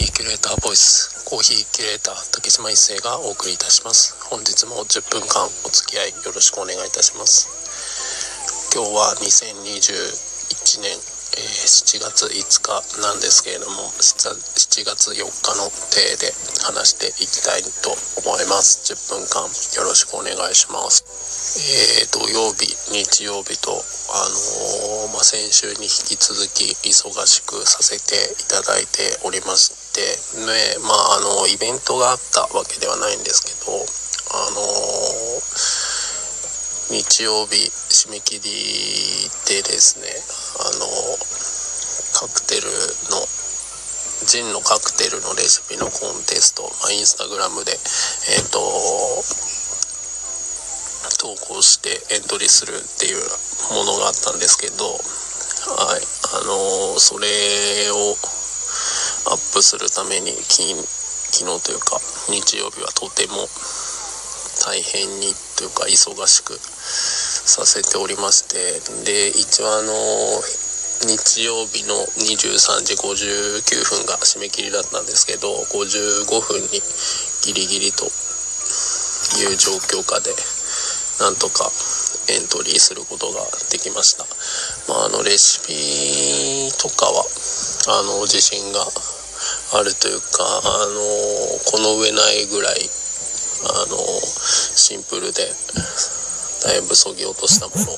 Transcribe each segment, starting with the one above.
ヒーキュレーターボイスコーヒーキュレーター竹島一生がお送りいたします。本日も10分間お付き合いよろしくお願いいたします。今日は2021年、えー、7月5日なんですけれども 7, 月4日の手で話していきたいと思います。10分間よろしくお願いします。えー、土曜日日曜日とあのー、まあ、先週に引き続き忙しくさせていただいておりましてねまああのイベントがあったわけではないんですけどあのー、日曜日締め切りでですねあのカクテルのジンのカクテルのレシピのコンテスト、まあ、インスタグラムでえっ、と投稿してエントリーするっていうものがあったんですけど、はい、あの、それをアップするために昨日というか日曜日はとても大変にというか忙しくさせておりましてで一応あの日曜日の23時59分が締め切りだったんですけど55分にギリギリという状況下でなんとかエントリーすることができました。まあ、あのレシピとかはあの自信があるというかあのこの上ないぐらいあのシンプルでだいぶそぎ落としたものを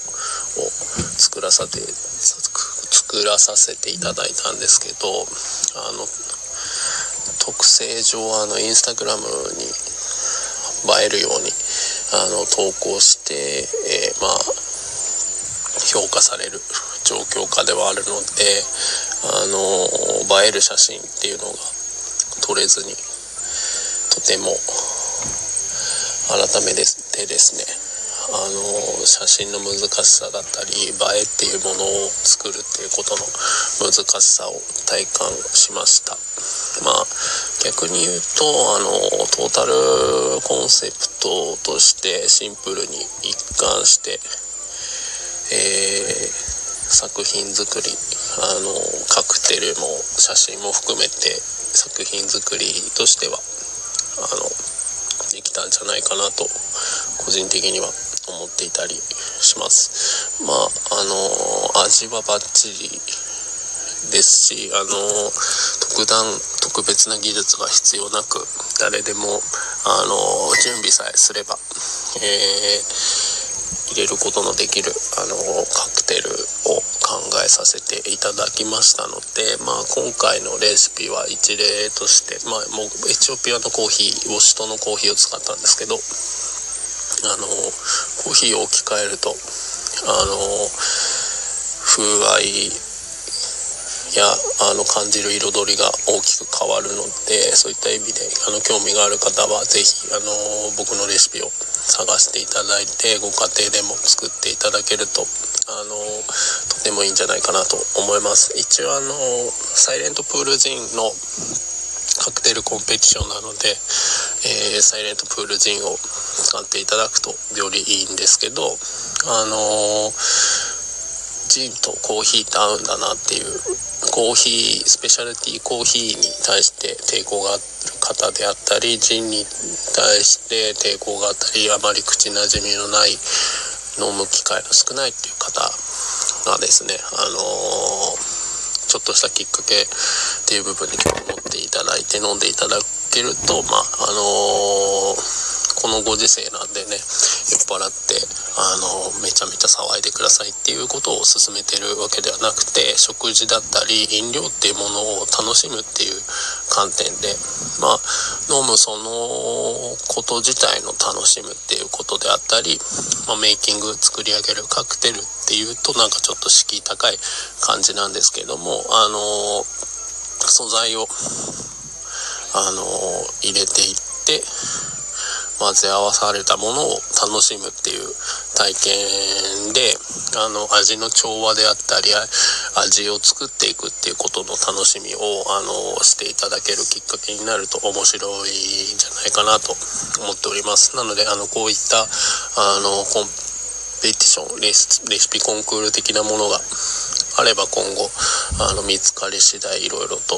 作らさて作らさせていただいたんですけどあの特性上あのインスタグラムに映えるようにあの投稿して、えー、まあ評価される状況下ではあるのであの映える写真っていうのが撮れずにとても改めてですねあの写真の難しさだったり映えっていうものを作るっていうことの難しさを体感しました。まあ逆に言うとあのトータルコンセプトとしてシンプルに一貫して、えー、作品作りあのカクテルも写真も含めて作品作りとしてはあのできたんじゃないかなと個人的には思っていたりします。まああの味はバッチリですしあの特段特別な技術が必要なく誰でもあの準備さえすれば、えー、入れることのできるあのカクテルを考えさせていただきましたので、まあ、今回のレシピは一例として、まあ、もうエチオピアのコーヒーウォシュトのコーヒーを使ったんですけどあのコーヒーを置き換えるとあの風合いやあの感じる彩りが大きく変わるのでそういった意味であの興味がある方は是非あの僕のレシピを探していただいてご家庭でも作っていただけるとあのとてもいいんじゃないかなと思います。一応あのサイレントプールジンのカクテルコンペティションなので、えー、サイレントプールジンを使っていただくとよりいいんですけどあのー、ジンとコーヒーって合うんだなっていうコーヒースペシャルティーコーヒーに対して抵抗がある方であったりジンに対して抵抗があったりあまり口なじみのない飲む機会の少ないっていう方がですね。あのーちょっとしたきっかけっていう部分に持っていただいて飲んでいただけるとまああのー、このご時世なんでね酔っ払ってあのー、めちゃめちゃ騒いでくださいっていうことを勧めてるわけではなくて食事だったり飲料っていうものを楽しむっていう観点でまあ飲むそのこと自体の楽しむっていうことであったり、まあ、メイキング作り上げるカクテルっていうとなんかちょっと敷居高い感じなんですけどもあの素材をあの入れていって混ぜ合わされたものを楽しむっていう体験であの味の調和であったり味を作っていくっていうことの楽しみをあのしていただけるきっかけになると面白いんじゃないかなと思っております。なのであのこういったあのコンペティションレシレシピコンクール的なものがあれば今後あの見つかり次第いろいろと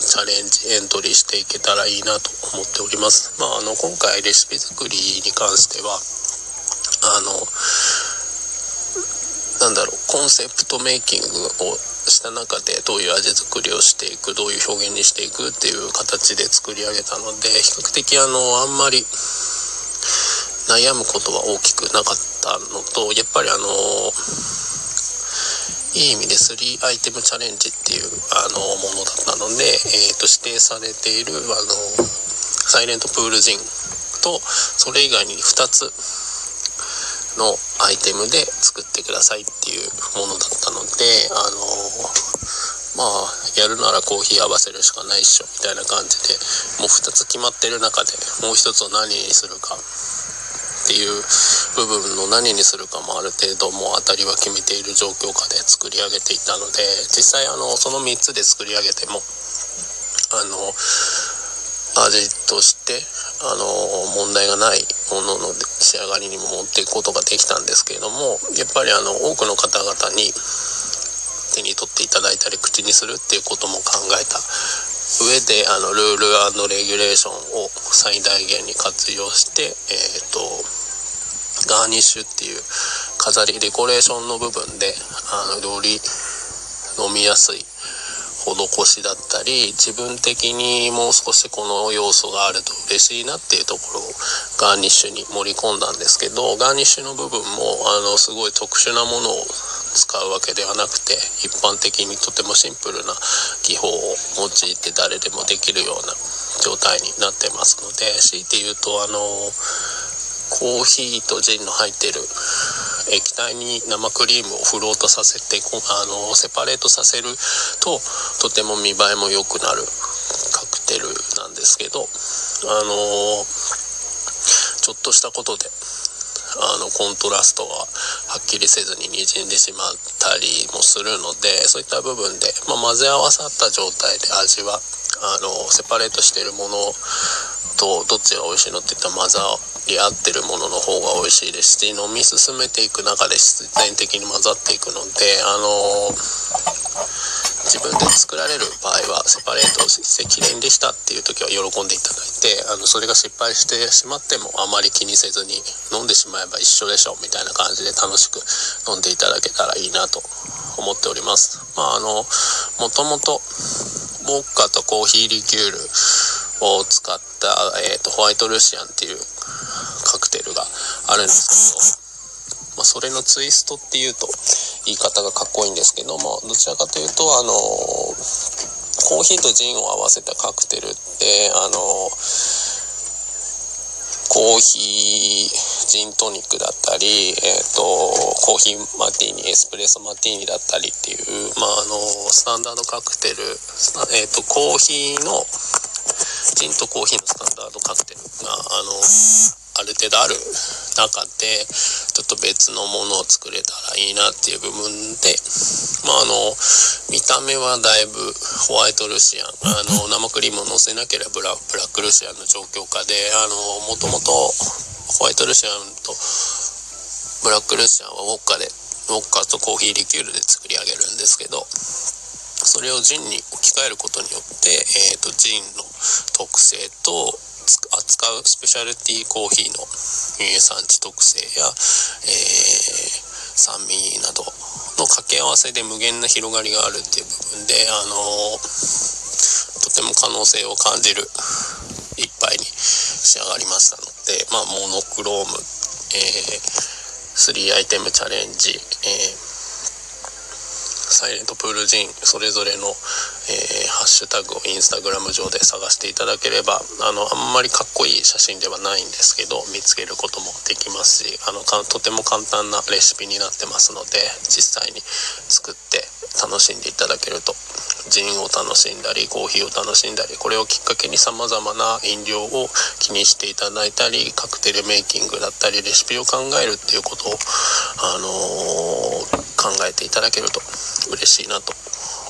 チャレンジエントリーしていけたらいいなと思っております。まあ、あの今回レシピ作りに関してはあのなんだろうコンセプトメイキングをした中でどういう味作りをしていくどういう表現にしていくっていう形で作り上げたので比較的あのあんまり悩むことは大きくなかったのとやっぱりあのいい意味で3アイテムチャレンジっていうあのものだったので、えーと、指定されているあのサイレントプールジンとそれ以外に2つのアイテムで作ってくださいっていうものだったのであのまあやるならコーヒー合わせるしかないっしょみたいな感じでもう2つ決まってる中でもう1つを何にするかっていう部分の何にするかもある程度もう当たりは決めている状況下で作り上げていたので実際あのその3つで作り上げてもあの味としてあの問題がないものの仕上がりにも持っていくことができたんですけれどもやっぱりあの多くの方々に手に取っていただいたり口にするっていうことも考えた上であのルールレギュレーションを最大限に活用して、えーと、ガーニッシュっていう飾りデコレーションの部分であのより飲みやすい施しだったり自分的にもう少しこの要素があると嬉しいなっていうところをガーニッシュに盛り込んだんですけどガーニッシュの部分もあのすごい特殊なものを使うわけではなくて一般的にとてもシンプルな技法を用いて誰でもできるような状態になってますので強いて言うとあのコーヒーとジンの入ってる液体に生クリームをフロートさせてあのセパレートさせるととても見栄えも良くなるカクテルなんですけどあのちょっとしたことであのコントラストがはっきりせずににじんでしまったりもするのでそういった部分で、まあ、混ぜ合わさった状態で味はあのセパレートしてるものとどっちが美味しいのっていったら混ざり合ってるものの方が美味しいですし飲み進めていく中で必然的に混ざっていくのであの自分で作られる場合はセパレートしてきれいでしたっていう時は喜んでいただいてあのそれが失敗してしまってもあまり気にせずに飲んでしまえば一緒でしょみたいな感じで楽しく飲んでいただけたらいいなと思っております。まああのもともとウォッカとコーヒーリキュールを使った、えーと、ホワイトルシアンっていうカクテルがあるんですけど、まあ、それのツイストっていうと言い方がかっこいいんですけどもどちらかというとあのコーヒーとジンを合わせたカクテルってあのコーヒージントニックだったり、えーと、コーヒーマティーニエスプレッソマティーニだったりっていう、まあ、あのスタンダードカクテル、えーと、コーヒーのジンとコーヒーのスタンダードカクテルがあのある程度ある。中でちょっと別のものを作れたらいいなっていう部分で、まあ、あの見た目はだいぶホワイトルシアン。あの 生クリームをのせなければブラブラックルシアンの状況下であのもともとホワイトルシアンとブラックルシアンはウォッカでウォッカとコーヒーリキュールで作り上げるんですけどそれをジンに置き換えることによって、えーとジンの特性と扱うスペシャルティーコーヒーの産地特性や、えー、酸味などの掛け合わせで無限な広がりがあるっていう部分で、あのー、とても可能性を感じる一杯に仕上がりましたので、まあ、モノクローム、えー、3アイテムチャレンジ、えーサイレントプールジンそれぞれの、えー、ハッシュタグをインスタグラム上で探していただければあのあんまりかっこいい写真ではないんですけど見つけることもできますしあのとても簡単なレシピになってますので実際に作って楽しんでいただけるとジンを楽しんだりコーヒーを楽しんだりこれをきっかけにさまざまな飲料を気にしていただいたりカクテルメイキングだったりレシピを考えるっていうことを、あのー、考えていただけると嬉しいなと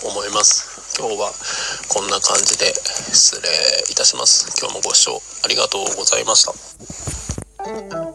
思います。今日はこんな感じで失礼いたします。今日もご視聴ありがとうございました。